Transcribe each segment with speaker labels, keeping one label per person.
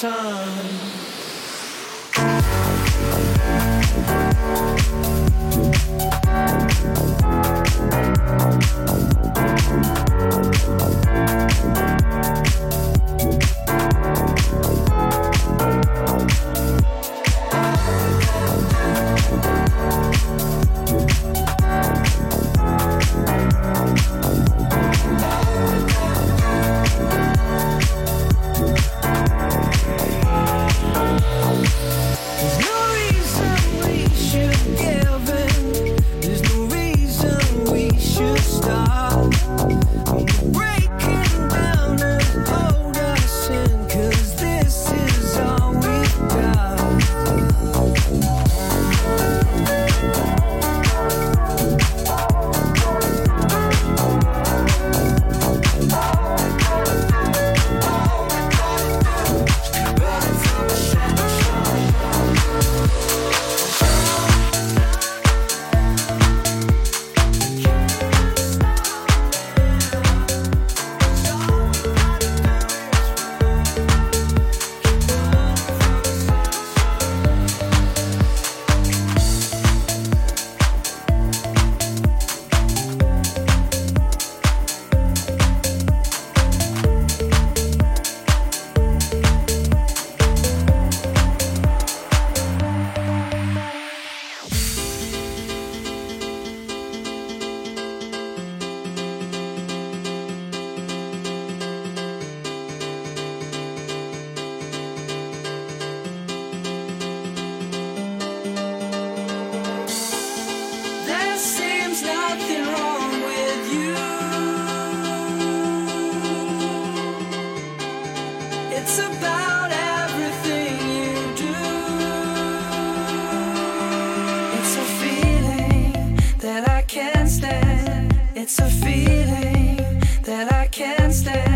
Speaker 1: sun. I can't
Speaker 2: stay.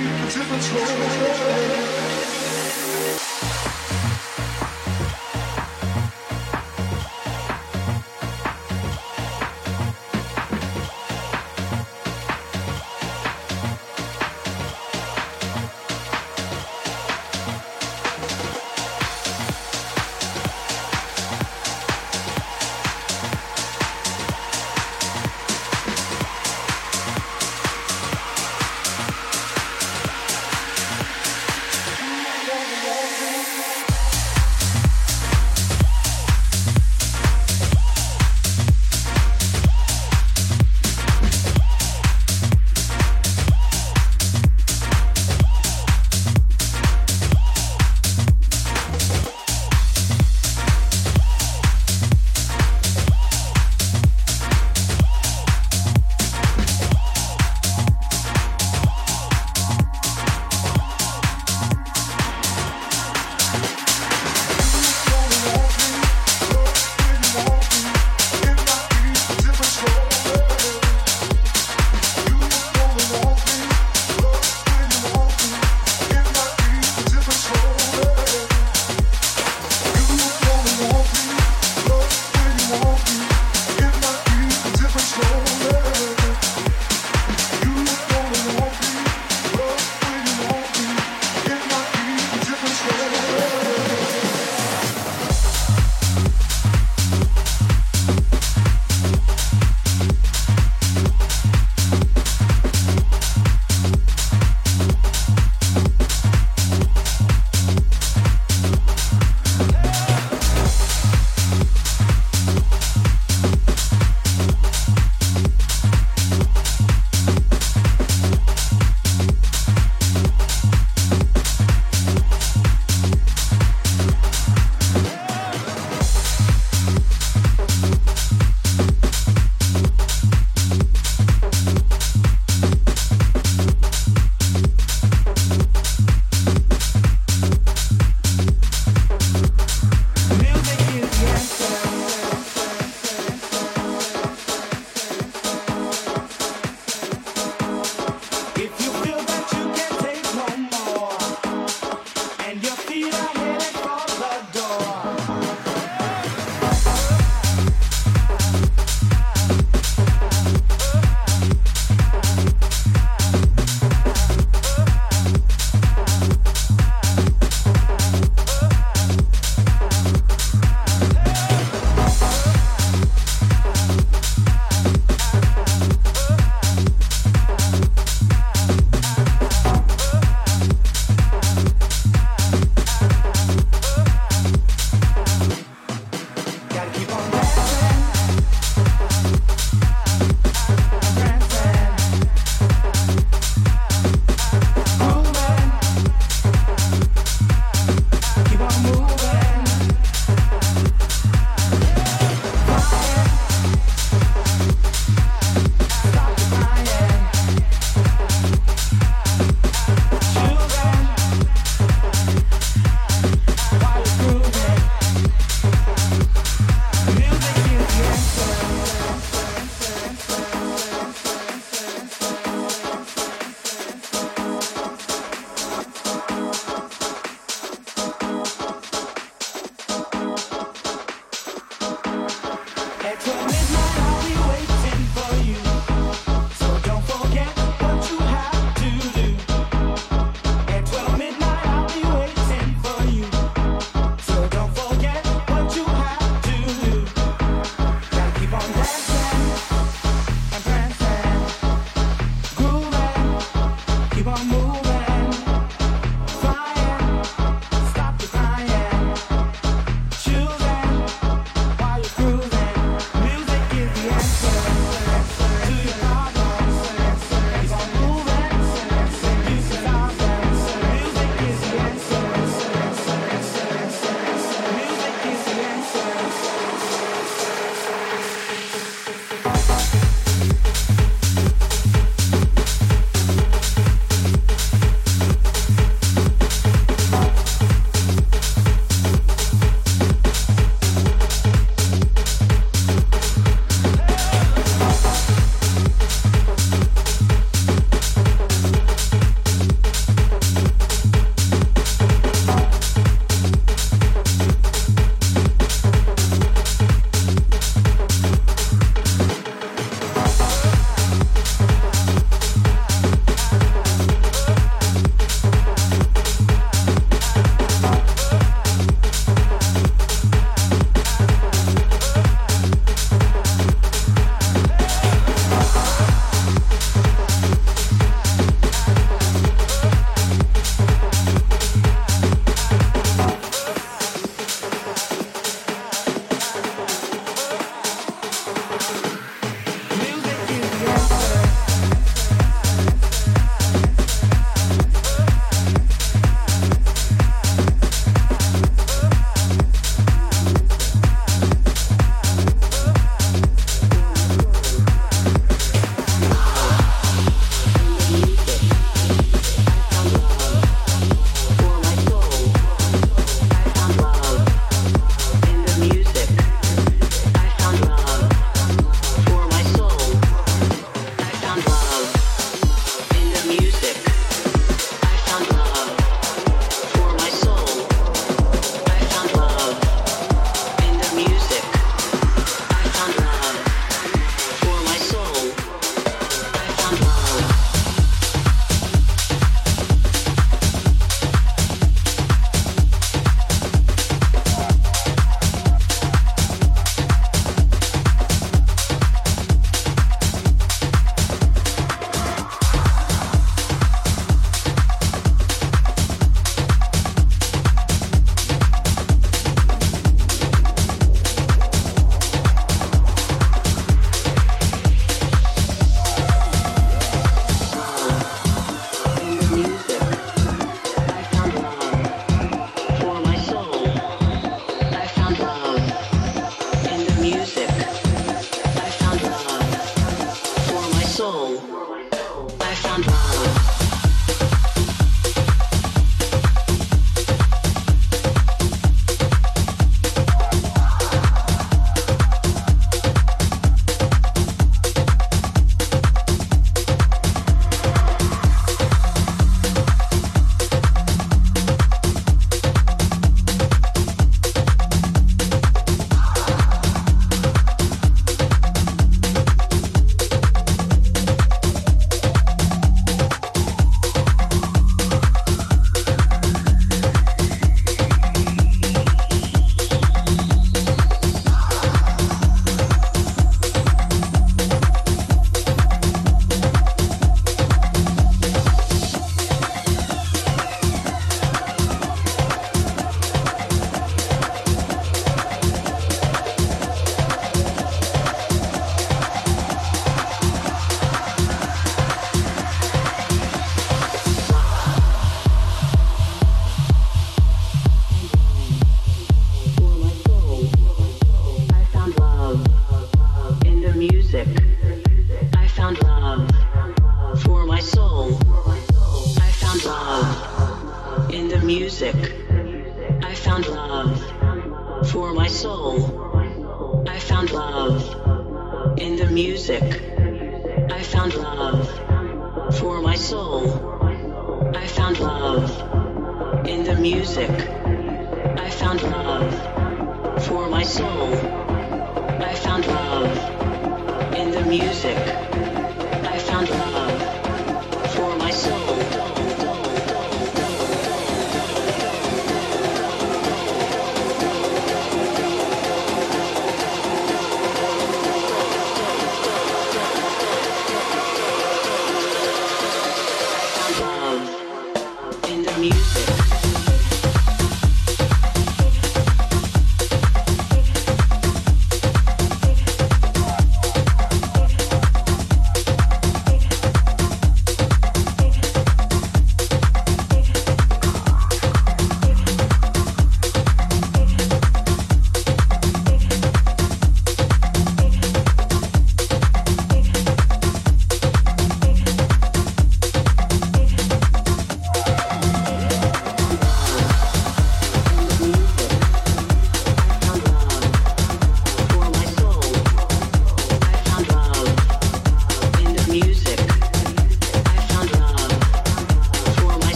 Speaker 2: to
Speaker 3: the
Speaker 4: throne.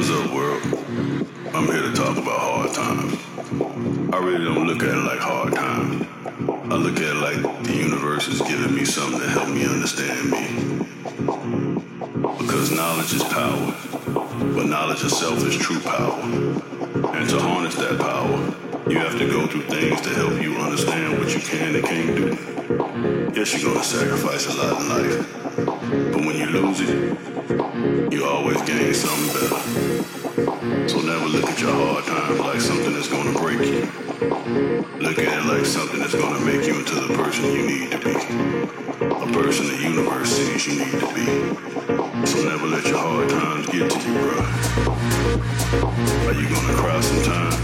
Speaker 5: What's up, world? I'm here to talk about hard times. I really don't look at it like hard times. I look at it like the universe is giving me something to help me understand me. Because knowledge is power, but knowledge itself is true power. And to harness that power, you have to go through things to help you understand what you can and can't do. Yes, you're gonna sacrifice a lot in life. But when you lose it, you always gain something better. So never look at your hard times like something that's gonna break you. Look at it like something that's gonna make you into the person you need to be. A person the universe sees you need to be. So never let your hard times get to you, bro. Are you gonna cry sometime?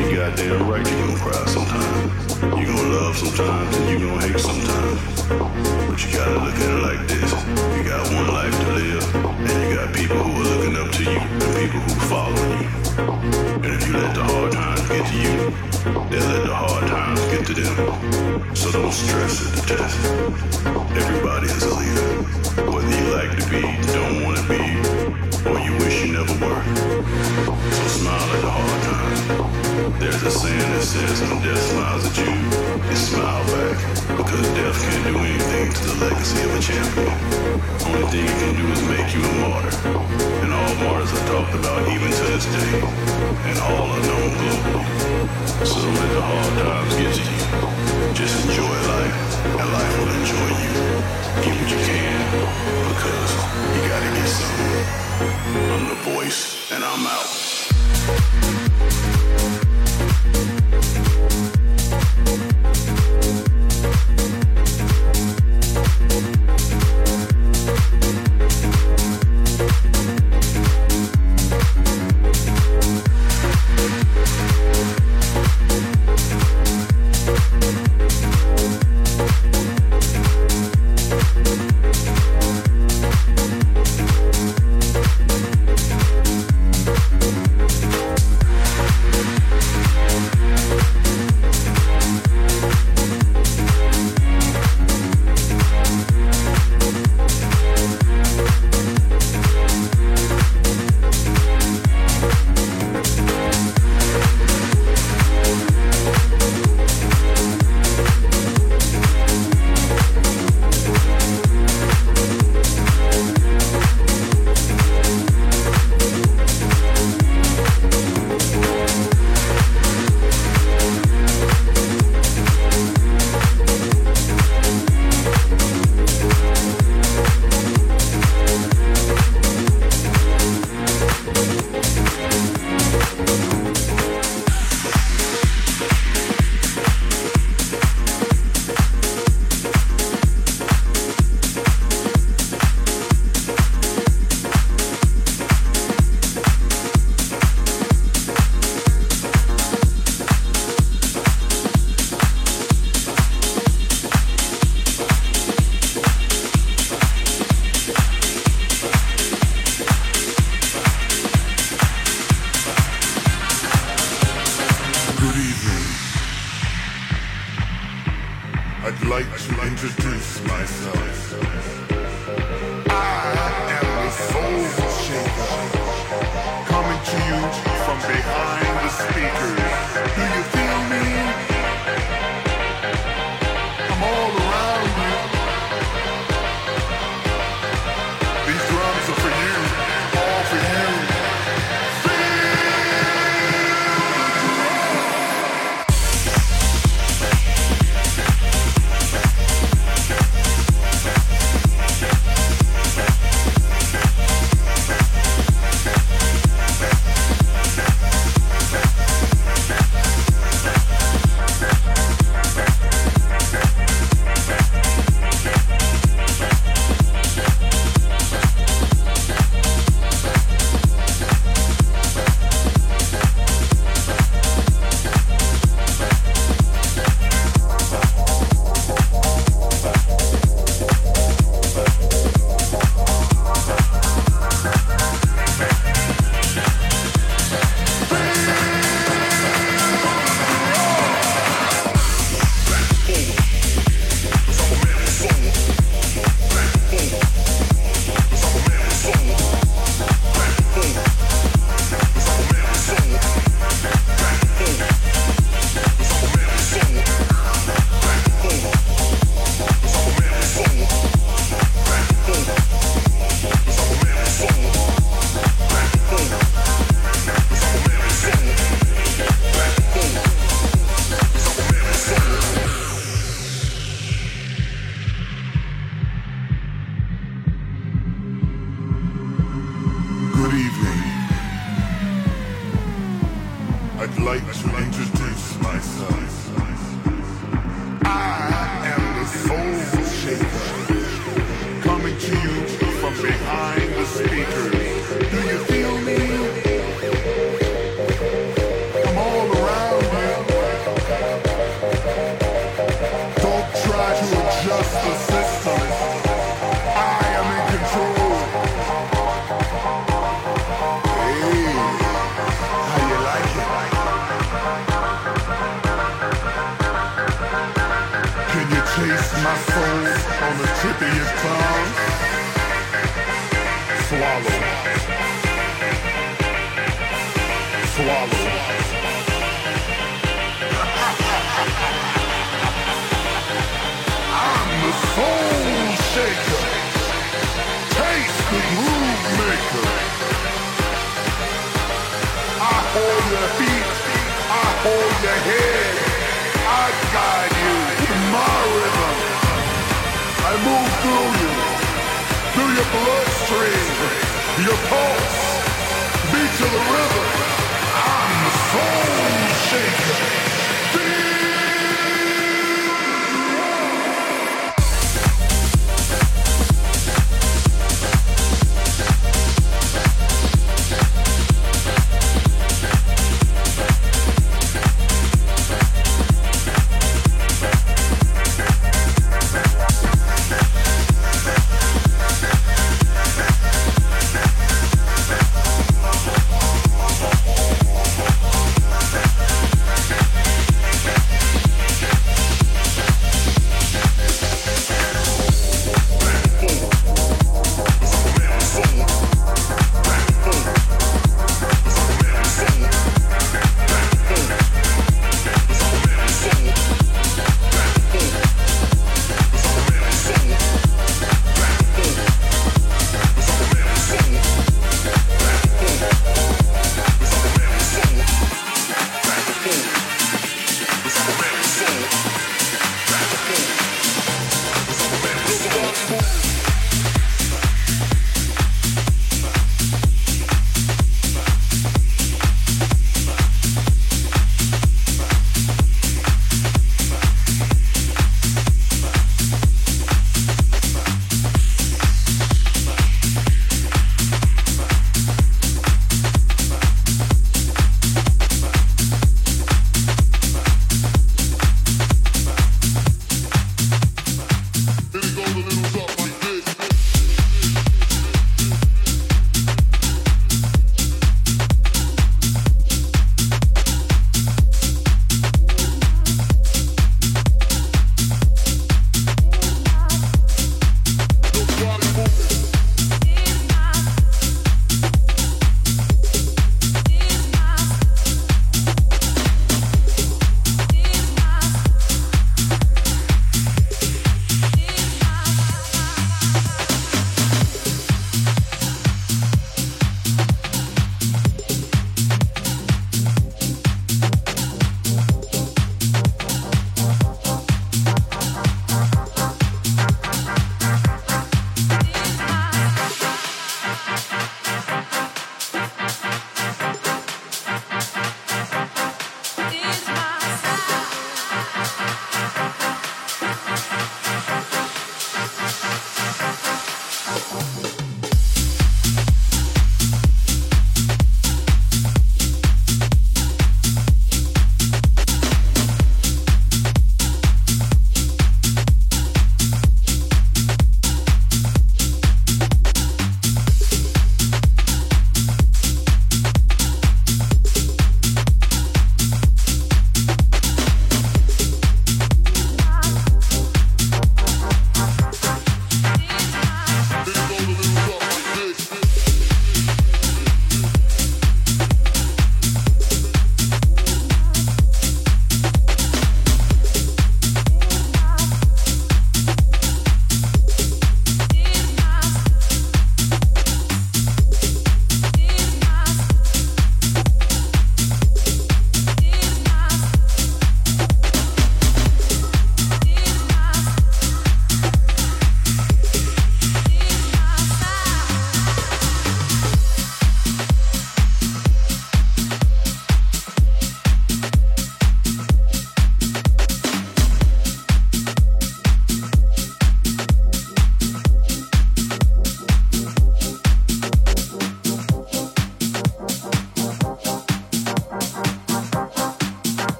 Speaker 5: You goddamn right you're gonna cry sometime. You're gonna love sometimes and you're gonna hate sometimes. But you gotta look at it like this. You got one life to live, and you got people who are looking up to you and people who following you. And if you let the hard times get to you, they'll let the hard times get to them. So don't stress at the test. Everybody is a leader. Whether you like to be, don't want to be, or you wish you never were. So smile at the hard times. There's a saying that says when death smiles at you, you smile back. Because death can't do anything to the legacy of a champion. Only thing it can do is make you a martyr. And all martyrs are talked about even to this day. And all are known globally. So let the hard times get to you. Just enjoy life, and life will enjoy you. Get what you can, because you gotta get something. I'm the voice, and I'm out.